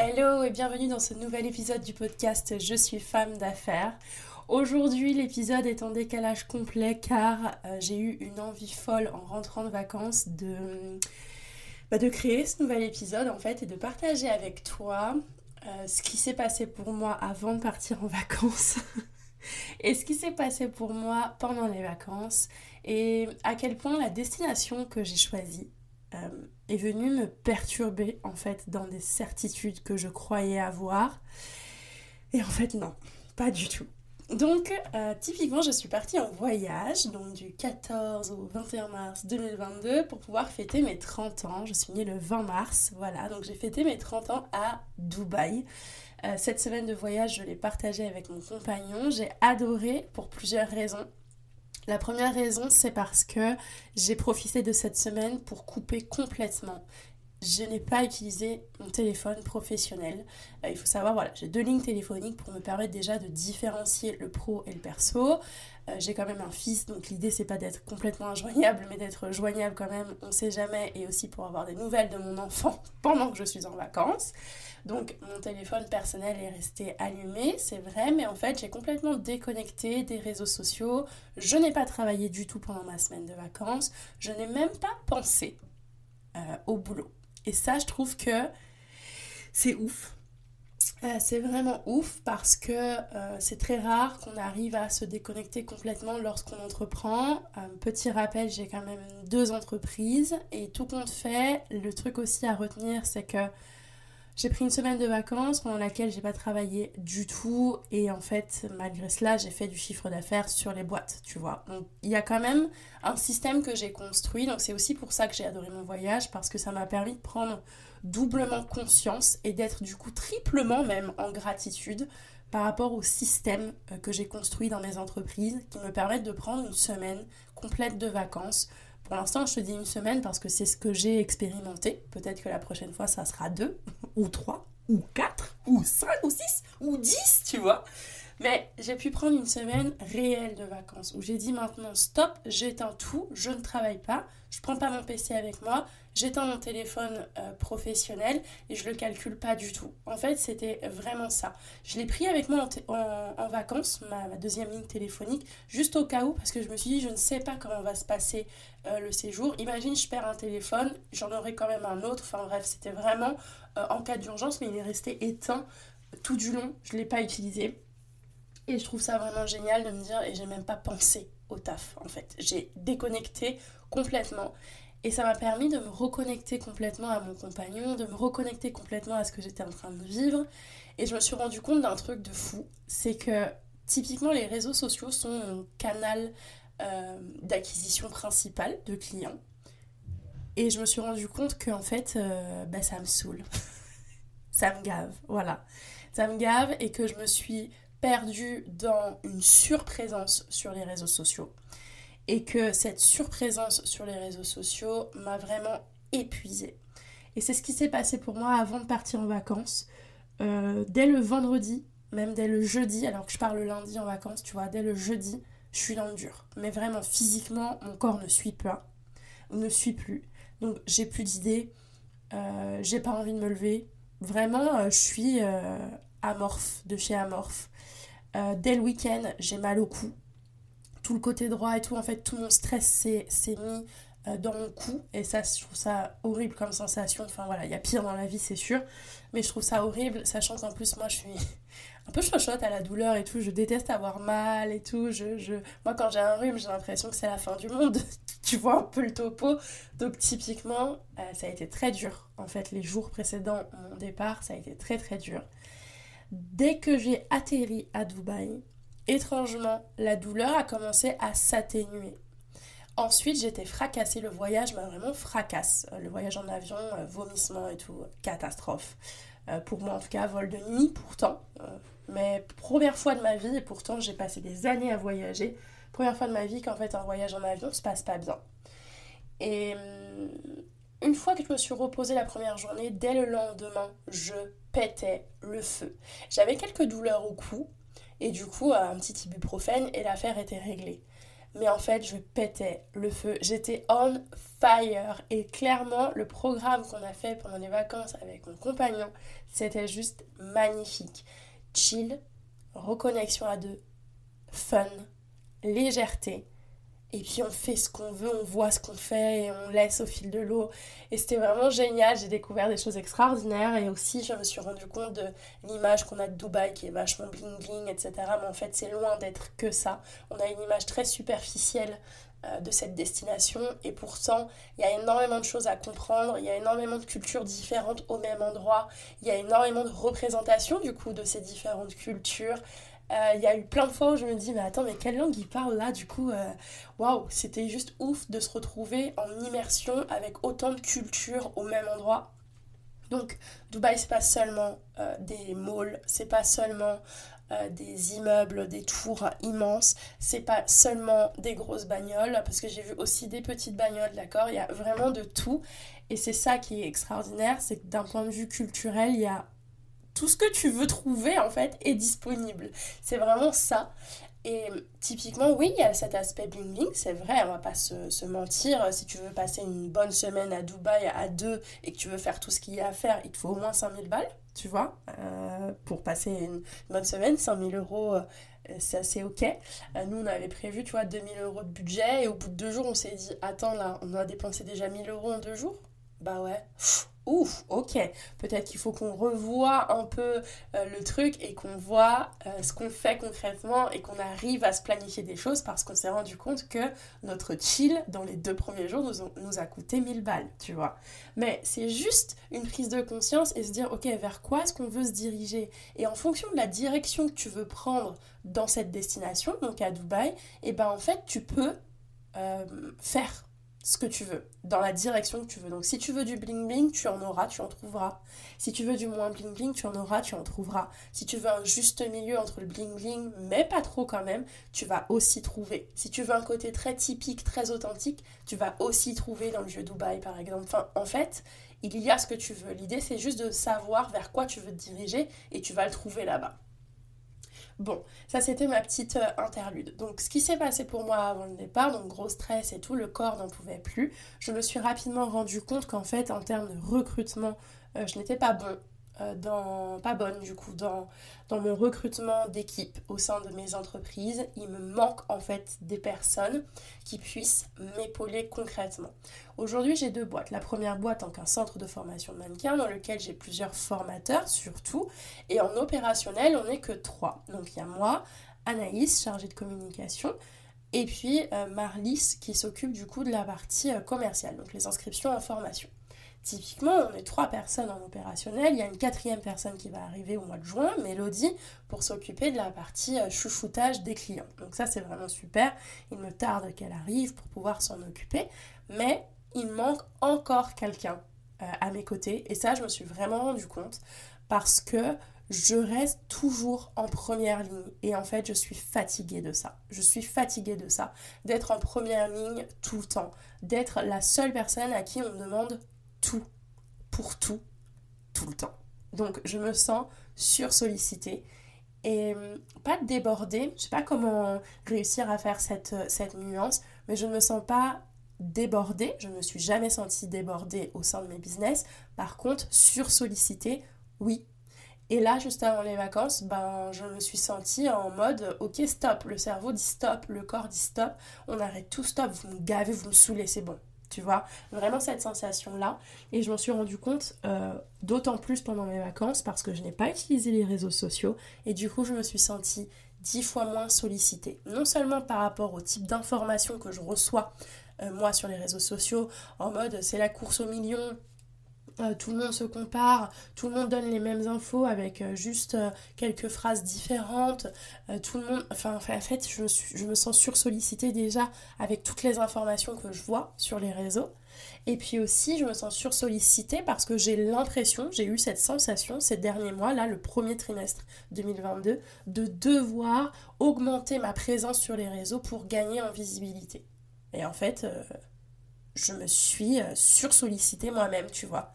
Hello et bienvenue dans ce nouvel épisode du podcast Je suis femme d'affaires. Aujourd'hui l'épisode est en décalage complet car euh, j'ai eu une envie folle en rentrant de vacances de, bah, de créer ce nouvel épisode en fait et de partager avec toi euh, ce qui s'est passé pour moi avant de partir en vacances et ce qui s'est passé pour moi pendant les vacances et à quel point la destination que j'ai choisie euh, est venu me perturber en fait dans des certitudes que je croyais avoir. Et en fait non, pas du tout. Donc euh, typiquement je suis partie en voyage, donc du 14 au 21 mars 2022 pour pouvoir fêter mes 30 ans. Je suis née le 20 mars, voilà, donc j'ai fêté mes 30 ans à Dubaï. Euh, cette semaine de voyage, je l'ai partagée avec mon compagnon. J'ai adoré pour plusieurs raisons. La première raison, c'est parce que j'ai profité de cette semaine pour couper complètement. Je n'ai pas utilisé mon téléphone professionnel. Euh, il faut savoir, j'ai deux lignes téléphoniques pour me permettre déjà de différencier le pro et le perso. Euh, j'ai quand même un fils, donc l'idée c'est pas d'être complètement injoignable, mais d'être joignable quand même, on sait jamais, et aussi pour avoir des nouvelles de mon enfant pendant que je suis en vacances. Donc mon téléphone personnel est resté allumé, c'est vrai, mais en fait j'ai complètement déconnecté des réseaux sociaux. Je n'ai pas travaillé du tout pendant ma semaine de vacances. Je n'ai même pas pensé euh, au boulot. Et ça, je trouve que c'est ouf. Euh, c'est vraiment ouf parce que euh, c'est très rare qu'on arrive à se déconnecter complètement lorsqu'on entreprend. petit rappel, j'ai quand même deux entreprises et tout compte fait, le truc aussi à retenir, c'est que j'ai pris une semaine de vacances pendant laquelle j'ai pas travaillé du tout et en fait malgré cela j'ai fait du chiffre d'affaires sur les boîtes, tu vois. Donc il y a quand même un système que j'ai construit, donc c'est aussi pour ça que j'ai adoré mon voyage parce que ça m'a permis de prendre doublement conscience et d'être du coup triplement même en gratitude par rapport au système euh, que j'ai construit dans mes entreprises qui me permettent de prendre une semaine complète de vacances pour l'instant, je te dis une semaine parce que c'est ce que j'ai expérimenté. Peut-être que la prochaine fois, ça sera deux, ou trois, ou quatre, ou cinq, ou six, ou dix, tu vois. Mais j'ai pu prendre une semaine réelle de vacances où j'ai dit maintenant stop, j'éteins tout, je ne travaille pas, je prends pas mon PC avec moi, j'éteins mon téléphone euh, professionnel et je le calcule pas du tout. En fait, c'était vraiment ça. Je l'ai pris avec moi en, vacances, ma, deuxième ligne téléphonique, juste au cas où, parce que je me suis dit, je ne sais pas comment va se passer euh, le séjour. Imagine, je perds un téléphone, j'en aurai quand même un autre. Enfin bref, c'était vraiment euh, en cas d'urgence, mais il est resté éteint tout du long. Je ne l'ai pas utilisé. Et je trouve ça vraiment génial de me dire, et j'ai même pas pensé au taf en fait. J'ai déconnecté complètement. Et ça m'a permis de me reconnecter complètement à mon compagnon, de me reconnecter complètement à ce que j'étais en train de vivre. Et je me suis rendu compte d'un truc de fou. C'est que typiquement les réseaux sociaux sont mon canal euh, d'acquisition principal de clients. Et je me suis rendu compte que en fait, euh, bah, ça me saoule. ça me gave, voilà. Ça me gave et que je me suis perdu dans une surprésence sur les réseaux sociaux. Et que cette surprésence sur les réseaux sociaux m'a vraiment épuisée. Et c'est ce qui s'est passé pour moi avant de partir en vacances. Euh, dès le vendredi, même dès le jeudi, alors que je pars le lundi en vacances, tu vois, dès le jeudi, je suis dans le dur. Mais vraiment, physiquement, mon corps ne suit pas, ne suit plus. Donc, j'ai plus d'idées, euh, j'ai pas envie de me lever. Vraiment, euh, je suis amorphe, de chez amorphe. Euh, dès le week-end, j'ai mal au cou. Tout le côté droit et tout, en fait, tout mon stress s'est mis euh, dans mon cou. Et ça, je trouve ça horrible comme sensation. Enfin voilà, il y a pire dans la vie, c'est sûr. Mais je trouve ça horrible, sachant qu'en plus, moi, je suis un peu chochotte à la douleur et tout. Je déteste avoir mal et tout. Je, je... Moi, quand j'ai un rhume, j'ai l'impression que c'est la fin du monde. tu vois un peu le topo. Donc, typiquement, euh, ça a été très dur. En fait, les jours précédents, mon départ, ça a été très très dur. Dès que j'ai atterri à Dubaï, étrangement, la douleur a commencé à s'atténuer. Ensuite, j'étais fracassée. Le voyage m'a vraiment fracasse. Euh, le voyage en avion, euh, vomissement et tout, catastrophe. Euh, pour moi, en tout cas, vol de nuit, pourtant. mais première fois de ma vie, et pourtant, j'ai passé des années à voyager. Première fois de ma vie qu'en fait, un voyage en avion se passe pas bien. Et hum, une fois que je me suis reposée la première journée, dès le lendemain, je pétais le feu. J'avais quelques douleurs au cou, et du coup, un petit ibuprofène, et l'affaire était réglée mais en fait je pétais le feu. J'étais on fire et clairement le programme qu'on a fait pendant les vacances avec mon compagnon, c'était juste magnifique. Chill, reconnexion à deux, fun, légèreté et puis on fait ce qu'on veut, on voit ce qu'on fait et on laisse au fil de l'eau. Et c'était vraiment génial, j'ai découvert des choses extraordinaires et aussi je me suis rendu compte de l'image qu'on a de Dubaï qui est vachement bling bling, etc. Mais en fait c'est loin d'être que ça. On a une image très superficielle euh, de cette destination et pourtant il y a énormément de choses à comprendre, il y a énormément de cultures différentes au même endroit, il y a énormément de représentations du coup de ces différentes cultures. Euh, il y a eu plein de fois où je me dis, mais attends, mais quelle langue il parle là Du coup, euh, waouh, c'était juste ouf de se retrouver en immersion avec autant de cultures au même endroit. Donc, Dubaï, c'est pas seulement euh, des malls, c'est pas seulement des immeubles, des tours immenses, c'est pas seulement des grosses bagnoles, parce que j'ai vu aussi des petites bagnoles, d'accord Il y a vraiment de tout. Et c'est ça qui est extraordinaire, c'est que d'un point de vue culturel, il y a tout ce que tu veux trouver en fait est disponible. C'est vraiment ça. Et typiquement, oui, il y a cet aspect bling bling, c'est vrai, on va pas se, mentir. Si tu veux passer une bonne semaine à Dubaï à deux et que tu veux faire tout ce qu'il y a à faire, il te faut au moins 5000 balles, tu vois, euh, pour passer une bonne semaine. 5000 euros, euh, c'est ok. Euh, nous, on avait prévu, tu vois, 2000 euros de budget et au bout de deux jours, on s'est dit, attends là, on a dépensé déjà 1000 euros en deux jours Bah ouais. Ouf, ok, peut-être qu'il faut qu'on revoie un peu euh, le truc et qu'on voit euh, ce qu'on fait concrètement et qu'on arrive à se planifier des choses parce qu'on s'est rendu compte que notre chill dans les deux premiers jours nous, a coûté 1000 balles, tu vois. Mais c'est juste une prise de conscience et se dire, ok, vers quoi est-ce qu'on veut se diriger? Et en fonction de la direction que tu veux prendre dans cette destination, donc à Dubaï, et eh ben en fait, tu peux euh, faire ce que tu veux, dans la direction que tu veux. Donc si tu veux du bling bling, tu en auras, tu en trouveras. Si tu veux du moins bling bling, tu en auras, tu en trouveras. Si tu veux un juste milieu entre le bling bling, mais pas trop quand même, tu vas aussi trouver. Si tu veux un côté très typique, très authentique, tu vas aussi trouver dans le vieux Dubaï par exemple. Enfin, en fait, il y a ce que tu veux. L'idée c'est juste de savoir vers quoi tu veux te diriger et tu vas le trouver là-bas. Bon, ça c'était ma petite euh, interlude. Donc ce qui s'est passé pour moi avant le départ, donc gros stress et tout, le corps n'en pouvait plus. Je me suis rapidement rendu compte qu'en fait en termes de recrutement, euh, je n'étais pas bon dans, pas bonne du coup dans, dans mon recrutement d'équipe au sein de mes entreprises. Il me manque en fait des personnes qui puissent m'épauler concrètement. Aujourd'hui j'ai deux boîtes. La première boîte en qu'un centre de formation de mannequins dans lequel j'ai plusieurs formateurs surtout. Et en opérationnel on n'est que trois. Donc il y a moi, Anaïs, chargée de communication, et puis euh, Marlis qui s'occupe du coup de la partie euh, commerciale, donc les inscriptions en formation. Typiquement, on est trois personnes en opérationnel. Il y a une quatrième personne qui va arriver au mois de juin, Mélodie, pour s'occuper de la partie euh, chouchoutage des clients. Donc ça, c'est vraiment super. Il me tarde qu'elle arrive pour pouvoir s'en occuper. Mais il manque encore quelqu'un euh, à mes côtés. Et ça, je me suis vraiment rendu compte parce que je reste toujours en première ligne. Et en fait, je suis fatiguée de ça. Je suis fatiguée de ça. D'être en première ligne tout le temps. D'être la seule personne à qui on demande tout, pour tout, tout le temps. Donc je me sens sursollicitée et hum, pas débordée. Je sais pas comment réussir à faire cette, cette nuance, mais je ne me sens pas débordée. Je ne me suis jamais sentie débordée au sein de mes business. Par contre, sursollicitée, oui. Et là, juste avant les vacances, ben, je me suis sentie en mode ok, stop. Le cerveau dit stop, le corps dit stop. On arrête tout, stop. Vous me gavez, vous me saoulez, c'est bon tu vois, vraiment cette sensation-là. Et je m'en suis rendu compte euh, d'autant plus pendant mes vacances parce que je n'ai pas utilisé les réseaux sociaux et du coup je me suis sentie dix fois moins sollicitée. Non seulement par rapport au type d'informations que je reçois euh, moi sur les réseaux sociaux, en mode c'est la course au million, euh, tout le monde se compare, tout le monde donne les mêmes infos avec euh, juste euh, quelques phrases différentes. tout le monde, enfin, en fait, je me, je me sens sursollicitée déjà avec toutes les informations que je vois sur les réseaux. Et puis aussi, je me sens sursollicitée parce que j'ai l'impression, j'ai eu cette sensation ces derniers mois, là, le premier trimestre 2022, de devoir augmenter ma présence sur les réseaux pour gagner en visibilité. Et en fait, je me suis sursollicitée moi-même, tu vois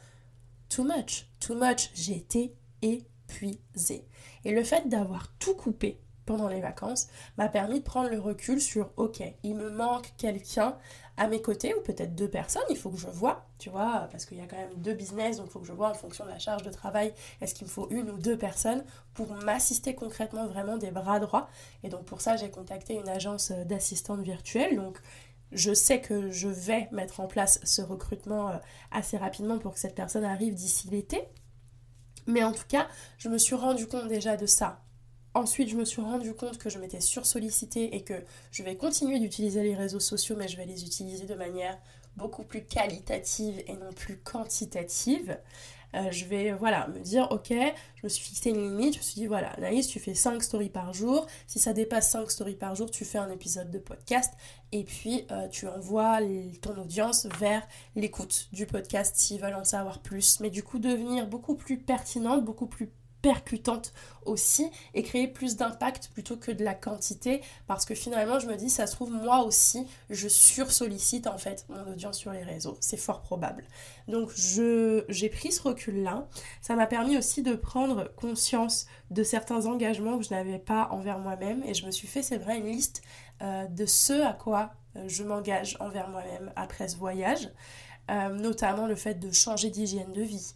too much, too much. J'ai été épuisée. Et le fait d'avoir tout coupé pendant les vacances m'a permis de prendre le recul sur ok, il me manque quelqu'un à mes côtés ou peut-être deux personnes, il faut que je vois, tu vois, parce qu'il y a quand même deux business, donc il faut que je vois en fonction de la charge de travail, est-ce qu'il me faut une ou deux personnes pour m'assister concrètement vraiment des bras droits. Et donc pour ça, j'ai contacté une agence d'assistante virtuelle, donc je sais que je vais mettre en place ce recrutement euh, assez rapidement pour que cette personne arrive d'ici l'été. Mais en tout cas, je me suis rendu compte déjà de ça. Ensuite, je me suis rendu compte que je m'étais sursollicitée et que je vais continuer d'utiliser les réseaux sociaux, mais je vais les utiliser de manière beaucoup plus qualitative et non plus quantitative. Euh, je vais voilà, me dire, ok, je me suis fixé une limite, je me suis dit, voilà, Naïs, tu fais 5 stories par jour. Si ça dépasse 5 stories par jour, tu fais un épisode de podcast et puis euh, tu envoies ton audience vers l'écoute du podcast s'ils veulent en savoir plus. Mais du coup, devenir beaucoup plus pertinente, beaucoup plus percutante aussi et créer plus d'impact plutôt que de la quantité. Parce que finalement je me dis ça se trouve moi aussi je sursollicite en fait mon audience sur les réseaux. C'est fort probable. Donc je j'ai pris ce recul là ça m'a permis aussi de prendre conscience de certains engagements que je n'avais pas envers moi-même. Et je me suis fait c'est vrai une liste euh, de ce à quoi euh, je m'engage envers moi-même après ce voyage. Euh, notamment le fait de changer d'hygiène de vie,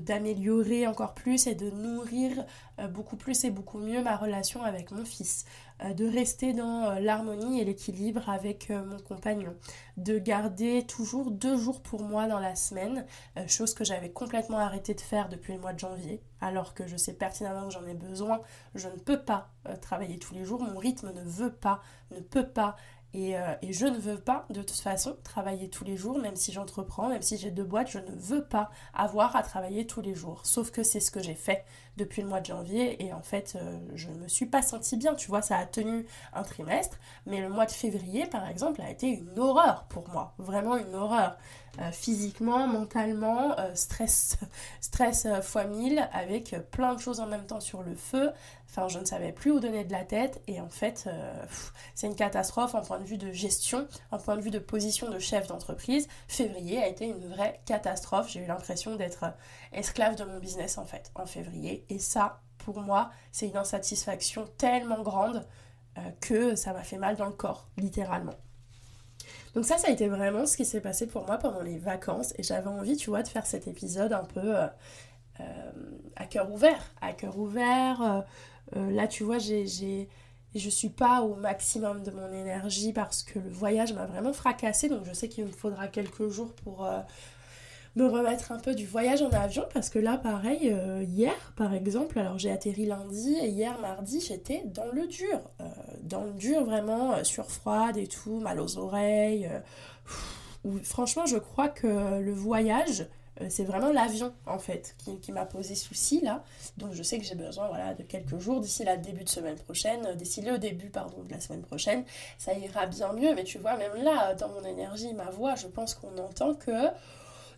d'améliorer encore plus et de nourrir euh, beaucoup plus et beaucoup mieux ma relation avec mon fils, euh, de rester dans l'harmonie et l'équilibre avec mon compagnon, de garder toujours deux jours pour moi dans la semaine, chose que j'avais complètement arrêté de faire depuis le mois de janvier, alors que je sais pertinemment que j'en ai besoin, je ne peux pas travailler tous les jours, mon rythme ne veut pas, ne peut pas euh, et, je ne veux pas, de toute façon, travailler tous les jours, même si j'entreprends, même si j'ai deux boîtes, je ne veux pas avoir à travailler tous les jours. Sauf que c'est ce que j'ai fait depuis le mois de janvier et en fait, euh, je ne me suis pas sentie bien. Tu vois, ça a tenu un trimestre, mais le mois de février, par exemple, a été une horreur pour moi. Vraiment une horreur. Euh, physiquement, mentalement, stress, stress fois mille, avec plein de choses en même temps sur le feu. Enfin, je ne savais plus où donner de la tête et en fait, c'est une catastrophe en point de vue de gestion, en point de vue de position de chef d'entreprise. Février a été une vraie catastrophe. J'ai eu l'impression d'être esclave de mon business en fait, en février. Et ça, pour moi, c'est une insatisfaction tellement grande que ça m'a fait mal dans le corps, littéralement. Donc ça, ça a été vraiment ce qui s'est passé pour moi pendant les vacances. Et j'avais envie, tu vois, de faire cet épisode un peu euh, euh, à cœur ouvert. À cœur ouvert. Euh, là, tu vois, j'ai, j'ai, je suis pas au maximum de mon énergie parce que le voyage m'a vraiment fracassé. Donc je sais qu'il me faudra quelques jours pour me remettre un peu du voyage en avion parce que là pareil euh, hier par exemple alors j'ai atterri lundi et hier mardi j'étais dans le dur euh, dans le dur vraiment euh, sur froide et tout mal aux oreilles franchement je crois que le voyage c'est vraiment l'avion en fait qui, m'a posé souci là. Donc je sais que j'ai besoin voilà de quelques jours d'ici la début de semaine prochaine d'ici le début pardon de la semaine prochaine. Ça ira bien mieux mais tu vois même là dans mon énergie ma voix je pense qu'on entend que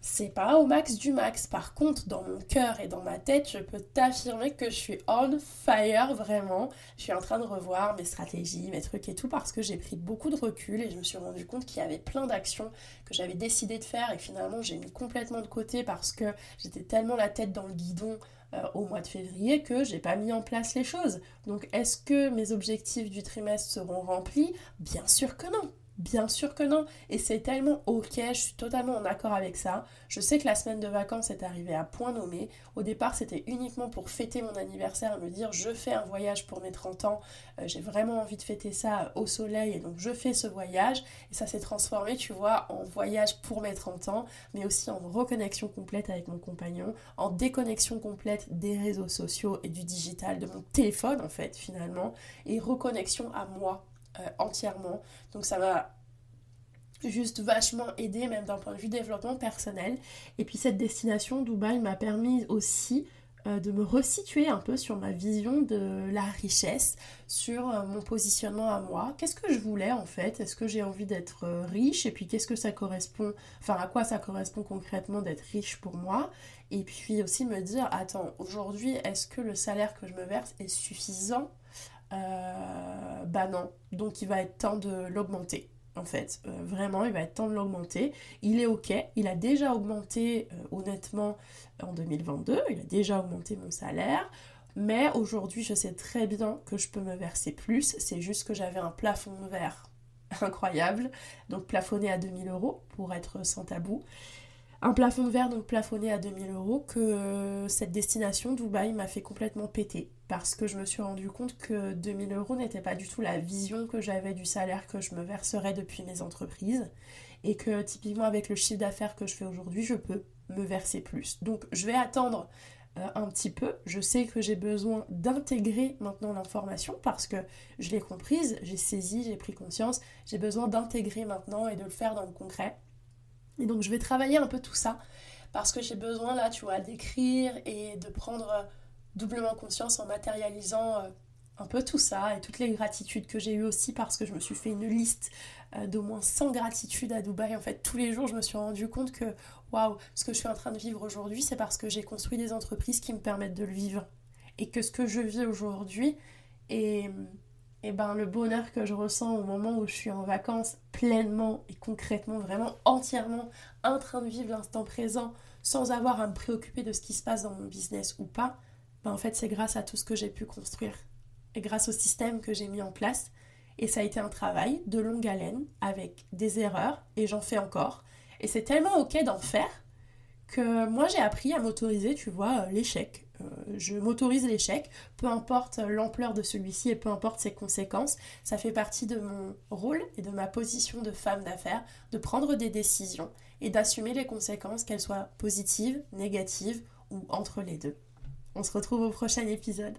c'est pas au max du max. Par contre, dans mon cœur et dans ma tête, je peux t'affirmer que je suis on fire vraiment. Je suis en train de revoir mes stratégies, mes trucs et tout parce que j'ai pris beaucoup de recul et je me suis rendu compte qu'il y avait plein d'actions que j'avais décidé de faire et finalement j'ai mis complètement de côté parce que j'étais tellement la tête dans le guidon euh, au mois de février que j'ai pas mis en place les choses. Donc est-ce que mes objectifs du trimestre seront remplis? Bien sûr que non. Bien sûr que non. Et c'est tellement ok, je suis totalement en accord avec ça. Je sais que la semaine de vacances est arrivée à point nommé. Au départ, c'était uniquement pour fêter mon anniversaire et me dire je fais un voyage pour mes 30 ans. Euh, j'ai vraiment envie de fêter ça au soleil et donc je fais ce voyage. Et ça s'est transformé, tu vois, en voyage pour mes 30 ans, mais aussi en reconnexion complète avec mon compagnon, en déconnexion complète des réseaux sociaux et du digital, de mon téléphone en fait, finalement, et reconnexion à moi euh, entièrement. Donc ça m'a juste vachement aidé, même d'un point de vue développement personnel. Et puis cette destination, Dubaï, m'a permis aussi euh, de me resituer un peu sur ma vision de la richesse, sur euh, mon positionnement à moi. Qu'est-ce que je voulais en fait? Est-ce que j'ai envie d'être riche? Et puis qu'est-ce que ça correspond Enfin, à quoi ça correspond concrètement d'être riche pour moi? Et puis aussi me dire, attends, aujourd'hui, est-ce que le salaire que je me verse est suffisant Bah non. Donc il va être temps de l'augmenter en fait. Euh, vraiment, il va être temps de l'augmenter. Il est ok, il a déjà augmenté euh, honnêtement en 2022, il a déjà augmenté mon salaire. Mais aujourd'hui, je sais très bien que je peux me verser plus. C'est juste que j'avais un plafond verre incroyable. Donc plafonné à 2000 euros pour être sans tabou un plafond de verre donc plafonné à 2000 euros que euh, cette destination Dubaï m'a fait complètement péter parce que je me suis rendu compte que 2000 euros n'était pas du tout la vision que j'avais du salaire que je me verserais depuis mes entreprises et que typiquement avec le chiffre d'affaires que je fais aujourd'hui je peux me verser plus. Donc je vais attendre euh, un petit peu. Je sais que j'ai besoin d'intégrer maintenant l'information parce que je l'ai comprise j'ai saisi j'ai pris conscience. J'ai besoin d'intégrer maintenant et de le faire dans le concret. Et donc je vais travailler un peu tout ça parce que j'ai besoin là, tu vois, d'écrire et de prendre doublement conscience en matérialisant euh, un peu tout ça et toutes les gratitudes que j'ai eues aussi parce que je me suis fait une liste euh, d'au moins 100 gratitudes à Dubaï. En fait, tous les jours, je me suis rendu compte que waouh, ce que je suis en train de vivre aujourd'hui, c'est parce que j'ai construit des entreprises qui me permettent de le vivre. Et que ce que je vis aujourd'hui est et ben le bonheur que je ressens au moment où je suis en vacances pleinement et concrètement, vraiment entièrement en train de vivre l'instant présent sans avoir à me préoccuper de ce qui se passe dans mon business ou pas, ben en fait c'est grâce à tout ce que j'ai pu construire et grâce au système que j'ai mis en place. Et ça a été un travail de longue haleine avec des erreurs et j'en fais encore. Et c'est tellement ok d'en faire que moi j'ai appris à m'autoriser, tu vois, l'échec. Euh, je m'autorise l'échec, peu importe l'ampleur de celui-ci et peu importe ses conséquences. Ça fait partie de mon rôle et de ma position de femme d'affaires de prendre des décisions et d'assumer les conséquences, qu'elles soient positives, négatives ou entre les deux. On se retrouve au prochain épisode.